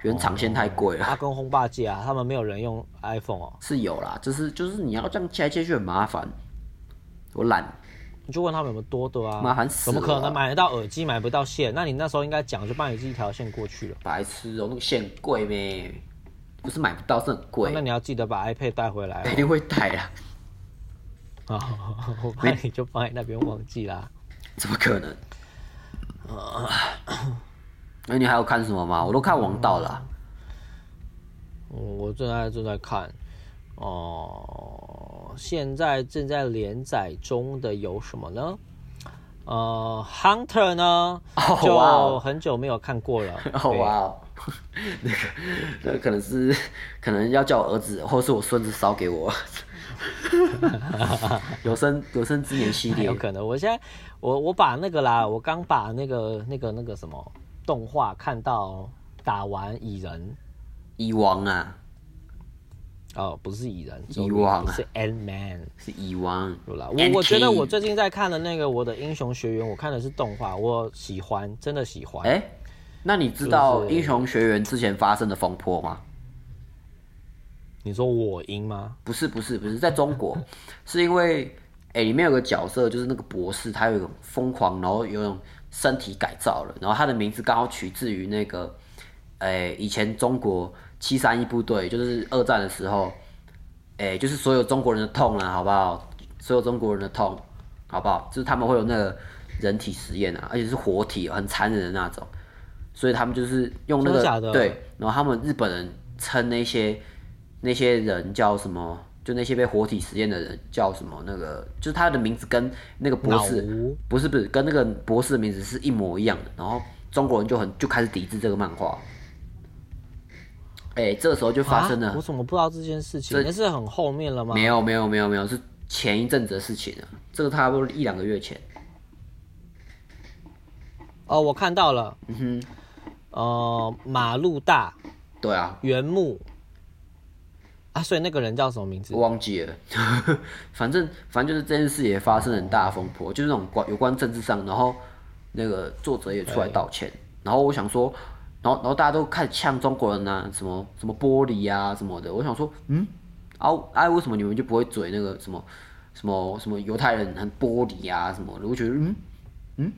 原厂线太贵了。他跟轰霸借啊，他们没有人用 iPhone 哦。是有啦，就是就是你要这样切来切去很麻烦，我懒。你就问他们有没有多的啊？麻烦死！怎么可能买得到耳机买不到线？那你那时候应该讲，就帮你寄一条线过去了。白痴哦，那个线贵咩？不是买不到，是很贵。那你要记得把 iPad 带回来。肯定会带啦。啊，我怕你就放在那边忘记啦。怎么可能？那 [coughs] 你还有看什么吗？我都看王道了。我正在正在看。哦，现在正在连载中的有什么呢？呃，Hunter 呢，oh. 就很久没有看过了。[laughs] 哦哇，[laughs] 那个，那个可能是，可能要叫我儿子或是我孙子烧给我。[laughs] 有生有生之年系列，有可能。我现在我我把那个啦，我刚把那个那个那个什么动画看到打完蚁人，蚁王啊。哦，不是蚁人，蚁王是 Ant Man，[laughs] 是蚁王。我我觉得我最近在看的那个《我的英雄学员》，我看的是动画，我喜欢，真的喜欢。哎、欸，那你知道《英雄学员》之前发生的风波吗？你说我英吗？不是，不是，不是，在中国，是因为哎、欸，里面有个角色，就是那个博士，他有一种疯狂，然后有一种身体改造了，然后他的名字刚好取自于那个，哎、欸，以前中国。七三一部队就是二战的时候，哎、欸，就是所有中国人的痛啊，好不好？所有中国人的痛，好不好？就是他们会有那个人体实验啊，而且是活体，很残忍的那种，所以他们就是用那个对，然后他们日本人称那些那些人叫什么？就那些被活体实验的人叫什么？那个就是他的名字跟那个博士不是不是跟那个博士的名字是一模一样的，然后中国人就很就开始抵制这个漫画。哎、欸，这个时候就发生了。我怎么不知道这件事情？那是很后面了吗？没有，没有，没有，没有，是前一阵子的事情了。这个差不多一两个月前。哦，我看到了。嗯哼。呃，马路大。对啊。原木。啊，所以那个人叫什么名字？我忘记了。[laughs] 反正，反正就是这件事也发生很大的风波，就是那种关有关政治上，然后那个作者也出来道歉。然后我想说。然后然后大家都开始呛中国人啊，什么什么玻璃啊什么的。我想说，嗯，啊啊，为什么你们就不会嘴那个什么什么什么犹太人很玻璃啊什么的？我觉得，嗯嗯，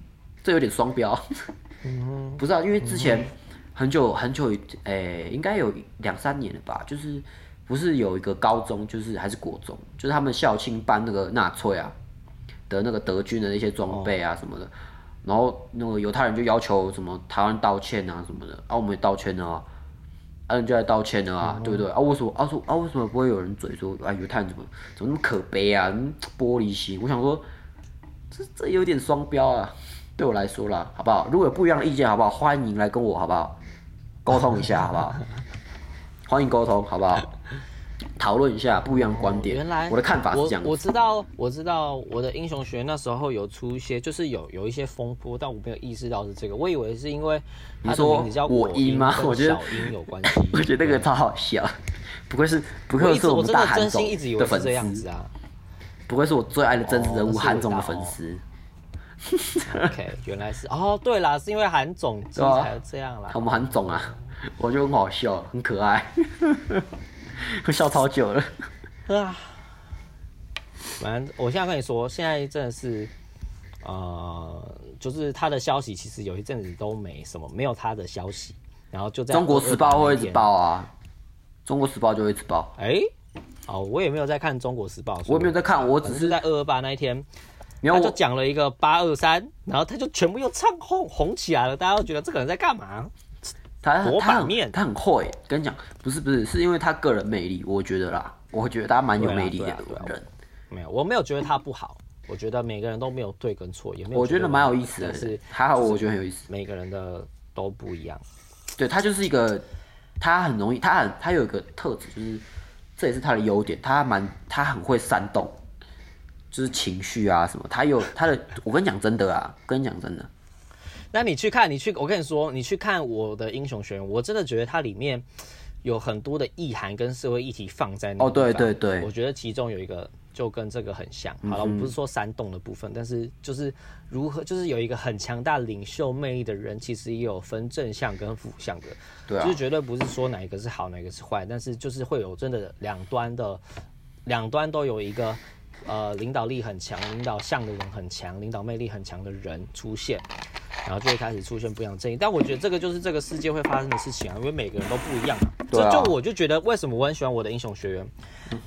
这有点双标。[laughs] 嗯，不知道，因为之前很久很久，诶、欸，应该有两三年了吧，就是不是有一个高中，就是还是国中，就是他们校庆办那个纳粹啊的那个德军的那些装备啊什么的。哦然后那个犹太人就要求什么台湾道歉啊什么的，啊我们也道歉了啊，啊人就来道歉了啊，嗯、对不对？啊为什么啊说啊为什么不会有人嘴说啊犹太人怎么怎么那么可悲啊，玻璃心？我想说这这有点双标啊，对我来说啦，好不好？如果有不一样的意见，好不好？欢迎来跟我好不好？沟通一下好不好？[laughs] 欢迎沟通好不好？讨论一下不一样的观点。原来我的看法是这样我。我知道，我知道我的英雄学院那时候有出一些，就是有有一些风波，但我没有意识到是这个。我以为是因为他的名字叫我英吗？我觉得小英有关系。[laughs] 我觉得那个超好笑，[laughs] 不愧是不愧是我们大韩总的粉丝啊！不愧是我最爱的真实人物韩总的粉丝。[laughs] OK，原来是哦，对啦，是因为韩总才这样啦。我们韩总啊，我觉得很好笑，很可爱。[laughs] 会笑超久了啊！反正我现在跟你说，现在真的是，呃，就是他的消息其实有一阵子都没什么，没有他的消息，然后就在《中国时报》会一直报啊，《中国时报》就会一直报。哎、欸，哦，我也没有在看《中国时报》，我也没有在看，我只是在二二八那一天，他就讲了一个八二三，然后他就全部又唱红红起来了，大家都觉得这个人在干嘛？他他很他很会，跟你讲，不是不是，是因为他个人魅力，我觉得啦，我会觉得他蛮有魅力的人。没有，我没有觉得他不好，我觉得每个人都没有对跟错，也没有。我觉得蛮有意思的，是还好，我觉得很有意思。每个人的都不一样。对，他就是一个，他很容易，他很他有一个特质，就是这也是他的优点，他蛮他很会煽动，就是情绪啊什么，他有他的，我跟你讲真的啊，跟你讲真的。那你去看，你去，我跟你说，你去看我的英雄学院，我真的觉得它里面有很多的意涵跟社会议题放在那里。哦，对对对，我觉得其中有一个就跟这个很像。好了，我不是说煽动的部分，但是就是如何，就是有一个很强大领袖魅力的人，其实也有分正向跟负向的。对啊，就是绝对不是说哪一个是好，哪一个是坏，但是就是会有真的两端的，两端都有一个呃领导力很强、领导像的人很强、领导魅力很强的人出现。然后就会开始出现不一样的阵营，但我觉得这个就是这个世界会发生的事情啊，因为每个人都不一样啊。就就我就觉得为什么我很喜欢我的英雄学院，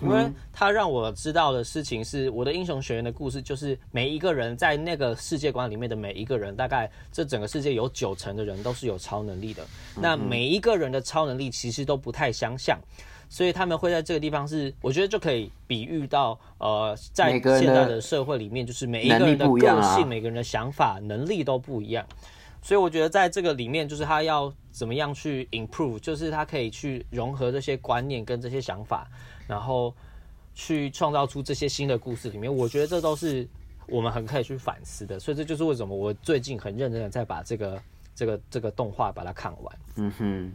因为他让我知道的事情是我的英雄学员的故事，就是每一个人在那个世界观里面的每一个人，大概这整个世界有九成的人都是有超能力的。那每一个人的超能力其实都不太相像。所以他们会在这个地方是，我觉得就可以比喻到，呃，在现在的社会里面，就是每一个人的个性、每个人的想法、能力都不一样。所以我觉得在这个里面，就是他要怎么样去 improve，就是他可以去融合这些观念跟这些想法，然后去创造出这些新的故事里面。我觉得这都是我们很可以去反思的。所以这就是为什么我最近很认真的在把这个这个这个动画把它看完。嗯哼。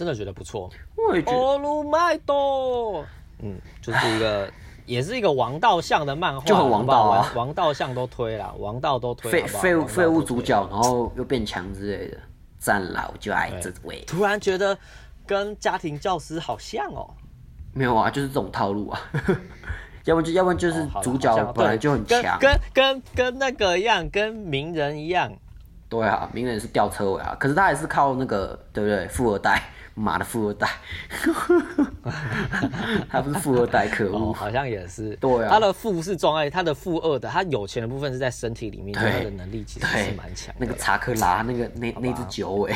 真的觉得不错，我也觉得。Oh my god！嗯，就是一个，[laughs] 也是一个王道向的漫画，就很王道啊，王道向都推了，王道都推。废废物废物主角，然后又变强之类的，战老就爱这位。突然觉得跟家庭教师好像哦。没有啊，就是这种套路啊。[laughs] 要不就要不就是主角本来就很强，跟跟跟那个一样，跟名人一样。对啊，名人是吊车尾啊，可是他还是靠那个，对不对？富二代。妈的富二代，[laughs] 他不是富二代，可恶、哦，好像也是。对啊，他的富是装在他的富二的，他有钱的部分是在身体里面，他的能力其实是蛮强。那个查克拉，那个那吧那只九尾，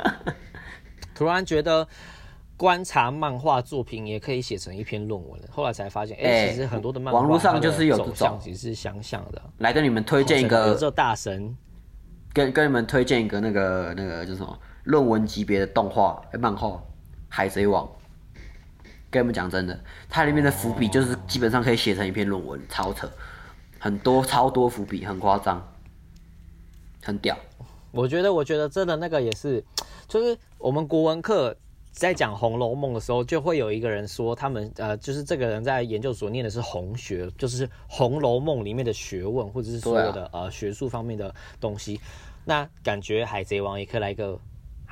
[laughs] 突然觉得观察漫画作品也可以写成一篇论文了。后来才发现，哎、欸，其实很多的漫画网络上就是有这种，其实是相像的。来跟你们推荐一个，这大神，跟跟你们推荐一个那个那个叫什么？论文级别的动画、漫画《海贼王》，跟你们讲真的，它里面的伏笔就是基本上可以写成一篇论文，超扯，很多超多伏笔，很夸张，很屌。我觉得，我觉得真的那个也是，就是我们国文课在讲《红楼梦》的时候，就会有一个人说，他们呃，就是这个人在研究所念的是红学，就是《红楼梦》里面的学问，或者是所有的、啊、呃学术方面的东西。那感觉《海贼王》也可以来一个。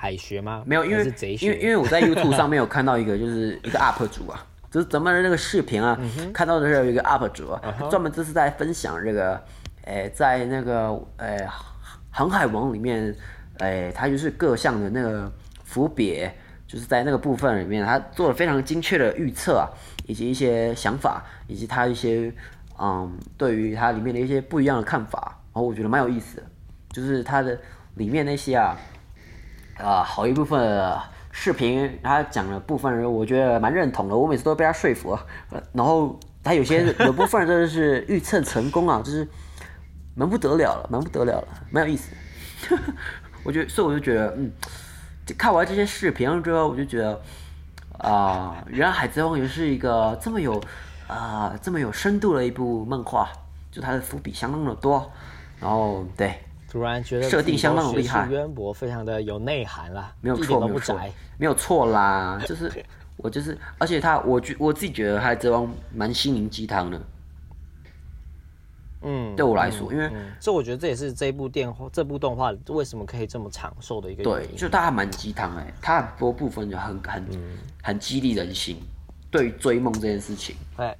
海学吗？没有，因为因为因为我在 YouTube 上面有看到一个，就是 [laughs] 一个 UP 主啊，就是咱们的那个视频啊，嗯、看到的是有一个 UP 主啊，专、uh. 门就是在分享这个，诶、欸，在那个诶《航海王》里面，诶、欸，他就是各项的那个伏笔，就是在那个部分里面，他做了非常精确的预测啊，以及一些想法，以及他一些嗯，对于它里面的一些不一样的看法，然后我觉得蛮有意思的，就是它的里面那些啊。啊，好一部分视频，他讲的部分人，我觉得蛮认同的。我每次都被他说服。然后他有些 [laughs] 有部分人真的是预测成功啊，就是蛮不得了了，蛮不得了了，蛮有意思。[laughs] 我觉得，所以我就觉得，嗯，看完这些视频之后，我就觉得，啊，原来《海贼王》也是一个这么有啊这么有深度的一部漫画，就它的伏笔相当的多。然后，对。突然觉得设定相当厉害，渊博，非常的有内涵啦，没有错，没有错，没有错啦，[laughs] 就是我就是，而且他，我觉我自己觉得他这帮蛮心灵鸡汤的，嗯，对我来说，因为所以我觉得这也是这部电画这部动画为什么可以这么长寿的一个原因，对，就它还蛮鸡汤哎，它很多部分就很很很激励人心，对于追梦这件事情，哎。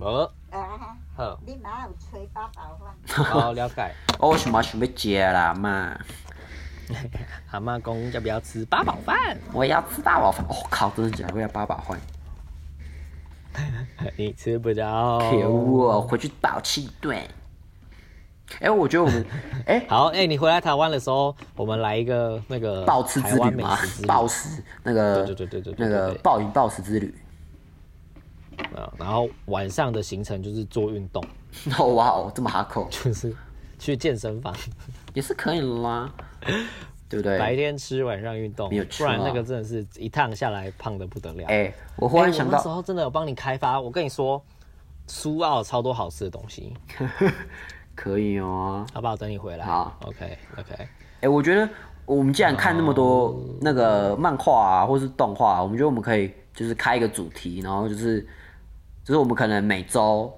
无啊，好，你妈有吹八宝饭？好了解。我想嘛想要食啦嘛。阿妈讲要不要吃八宝饭？我要吃八宝饭。我、哦、靠，真的假的？我要八宝饭。你吃不着。可恶，回去爆气对。哎、欸，我觉得我们，哎、欸，好，哎、欸，你回来台湾的时候，我们来一个那个暴吃之旅嘛，暴食那个，对对对对对，那个暴饮暴食之旅。然后晚上的行程就是做运动。[laughs] 哦哇哦，这么哈口，[laughs] 就是去健身房 [laughs] 也是可以啦，对不对？白天吃，晚上运动，没有不然那个真的是一趟下来胖的不得了。哎，我忽然想到，那时候真的有帮你开发。我跟你说，苏澳超多好吃的东西，可以哦。好不好？等你回来。好，OK OK。哎，我觉得我们既然看那么多那个漫画啊，或是动画，我们觉得我们可以就是开一个主题，然后就是。就是我们可能每周，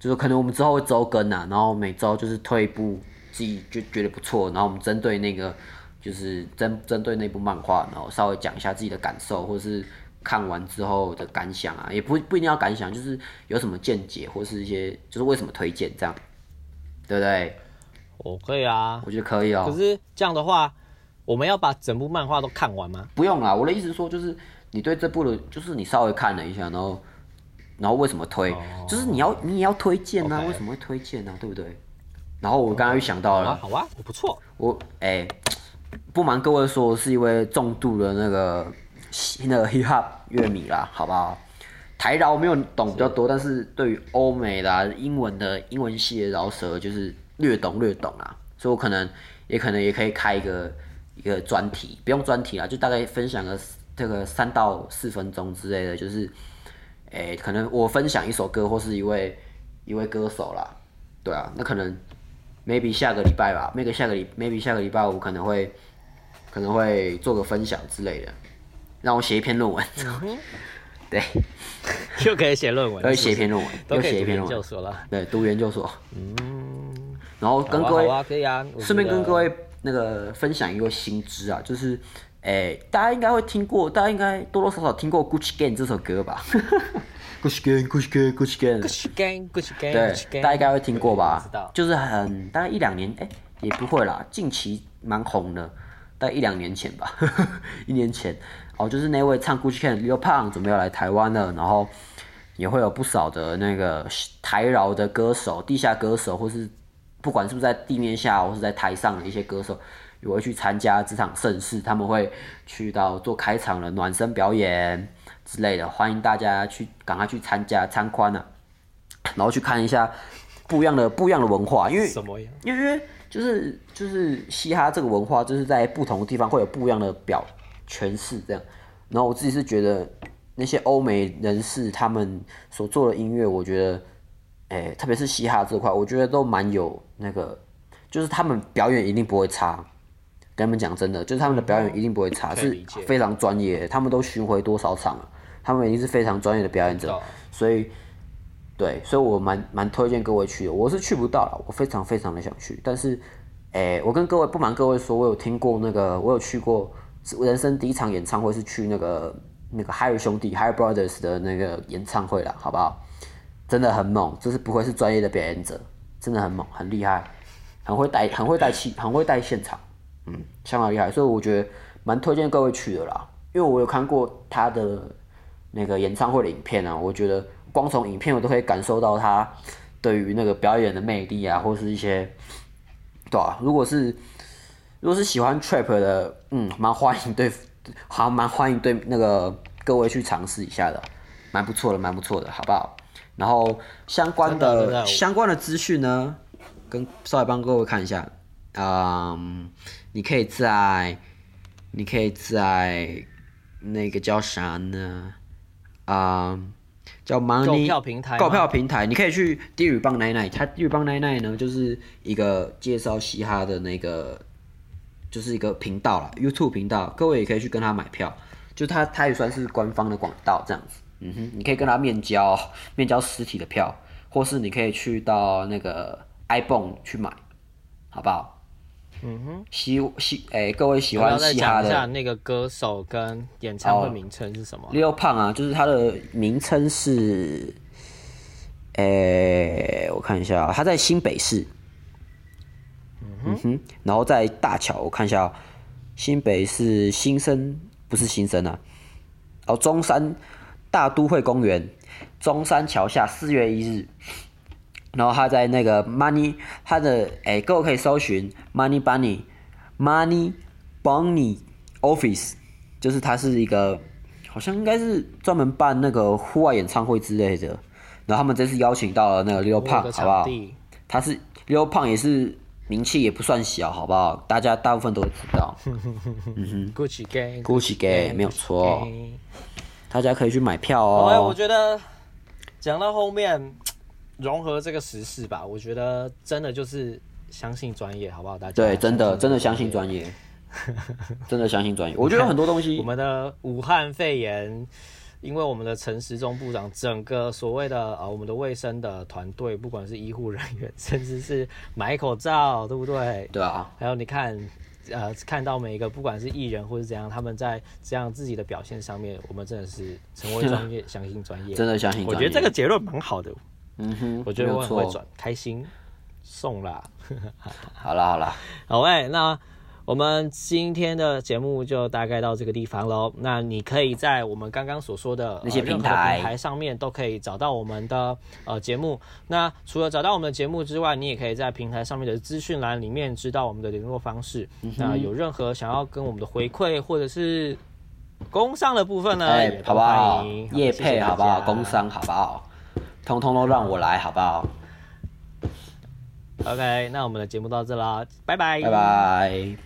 就是可能我们之后会周更啊，然后每周就是推一部自己就觉得不错，然后我们针对那个就是针针对那部漫画，然后稍微讲一下自己的感受，或者是看完之后的感想啊，也不不一定要感想，就是有什么见解或是一些就是为什么推荐这样，对不对？我可以啊，我觉得可以哦。可是这样的话，我们要把整部漫画都看完吗？不用啦，我的意思是说，就是你对这部的，就是你稍微看了一下，然后。然后为什么推？哦、就是你要你也要推荐呢？Okay. 为什么会推荐呢？对不对？然后我刚刚又想到了，好啊，我不错。我哎，不瞒各位说，我是一位重度的那个那个 hip hop 乐迷啦，好不好？台饶没有懂比较多，是但是对于欧美的、啊、英文的英文系的饶舌，就是略懂略懂啊。所以我可能也可能也可以开一个一个专题，不用专题啦，就大概分享个这个三到四分钟之类的，就是。诶、欸，可能我分享一首歌，或是一位一位歌手啦，对啊，那可能 maybe 下个礼拜吧，maybe 下个礼 maybe 下个礼拜我可能会可能会做个分享之类的，让我写一篇论文，嗯、对，又可以写论文，可以写一篇论文，又写一篇论文。了，对，读研究所，嗯，然后跟各位，啊啊、可以啊，顺便跟各位那个分享一个新知啊，就是。哎、欸，大家应该会听过，大家应该多多少少听过《Gucci Gang》这首歌吧？Gucci Gang，Gucci Gang，Gucci Gang，Gucci Gang，Gucci Gang，对，大家应该会听过吧？知道，就是很大概一两年，哎、欸，也不会啦，近期蛮红的，大概一两年前吧，[laughs] 一年前哦，就是那位唱《Gucci Gang》Lil Pump 准备要来台湾了，然后也会有不少的那个台饶的歌手、地下歌手，或是不管是不是在地面下，或是在台上的一些歌手。也会去参加这场盛事，他们会去到做开场的暖身表演之类的，欢迎大家去赶快去参加参观啊，然后去看一下不一样的不一样的文化，因为什么呀？因为就是就是嘻哈这个文化，就是在不同的地方会有不一样的表诠释这样。然后我自己是觉得那些欧美人士他们所做的音乐，我觉得，哎，特别是嘻哈这块，我觉得都蛮有那个，就是他们表演一定不会差。跟他们讲真的，就是他们的表演一定不会差，是非常专业。他们都巡回多少场了，他们已经是非常专业的表演者，所以，对，所以我蛮蛮推荐各位去的。我是去不到了，我非常非常的想去，但是，诶、诶，我跟各位不瞒各位说，我有听过那个，我有去过人生第一场演唱会是去那个那个海尔兄弟 Hype Brothers 的那个演唱会了，好不好？真的很猛，就是不愧是专业的表演者，真的很猛，很厉害，很会带，很会带气，很会带现场，嗯，相当厉害，所以我觉得蛮推荐各位去的啦，因为我有看过他的那个演唱会的影片啊，我觉得光从影片我都可以感受到他对于那个表演的魅力啊，或是一些，对啊，如果是如果是喜欢 trap 的，嗯，蛮欢迎对，好，蛮欢迎对那个各位去尝试一下的，蛮不错的，蛮不错的，好不好？然后相关的，的相关的资讯呢，跟稍微帮各位看一下。嗯，你可以在，你可以在那个叫啥呢？嗯，叫 Money 购票平台。购票平台，你可以去 D-Rebang99，它 D-Rebang99 呢，就是一个介绍嘻哈的那个，就是一个频道啦，YouTube 频道。各位也可以去跟他买票，就他他也算是官方的广告这样子。嗯哼，你可以跟他面交，面交实体的票，或是你可以去到那个 ibon 去买，好不好？嗯哼，喜喜哎、欸，各位喜欢嘻哈的，讲一下那个歌手跟演唱会名称是什么？Lil Pump 啊，就是他的名称是，哎、欸，我看一下，他在新北市。嗯哼，嗯哼，然后在大桥，我看一下，新北市新生不是新生啊，哦，中山。大都会公园，中山桥下，四月一日。然后他在那个 Money，他的哎，各位可以搜寻 Money Bunny，Money Bunny Office，就是他是一个，好像应该是专门办那个户外演唱会之类的。然后他们这次邀请到了那个 Lil Pump，好不好？他是 Lil Pump，也是名气也不算小，好不好？大家大部分都知道。[laughs] 嗯哼，Gucci Gang，Gucci Gang，没有错。大家可以去买票哦。哎，我觉得讲到后面融合这个时事吧，我觉得真的就是相信专业，好不好？大家对，真的真的相信专业，[laughs] 真的相信专业。我觉得很多东西，[laughs] 我们的武汉肺炎，因为我们的陈时中部长，整个所谓的呃我们的卫生的团队，不管是医护人员，[laughs] 甚至是买口罩，对不对？对啊。还有你看。呃，看到每一个不管是艺人或是怎样，他们在这样自己的表现上面，我们真的是成为专业，相信专业，真的相信。我觉得这个结论蛮好的。嗯哼，我觉得我很会转，开心，[laughs] 送啦。好啦好啦，好喂，那。我们今天的节目就大概到这个地方喽。那你可以在我们刚刚所说的那些平台、呃、平台上面都可以找到我们的呃节目。那除了找到我们的节目之外，你也可以在平台上面的资讯栏里面知道我们的联络方式。嗯、那有任何想要跟我们的回馈或者是工商的部分呢？欸、好不好？叶配好不好？工商好不好？通通都让我来好不好？OK，那我们的节目到这啦，拜拜，拜拜。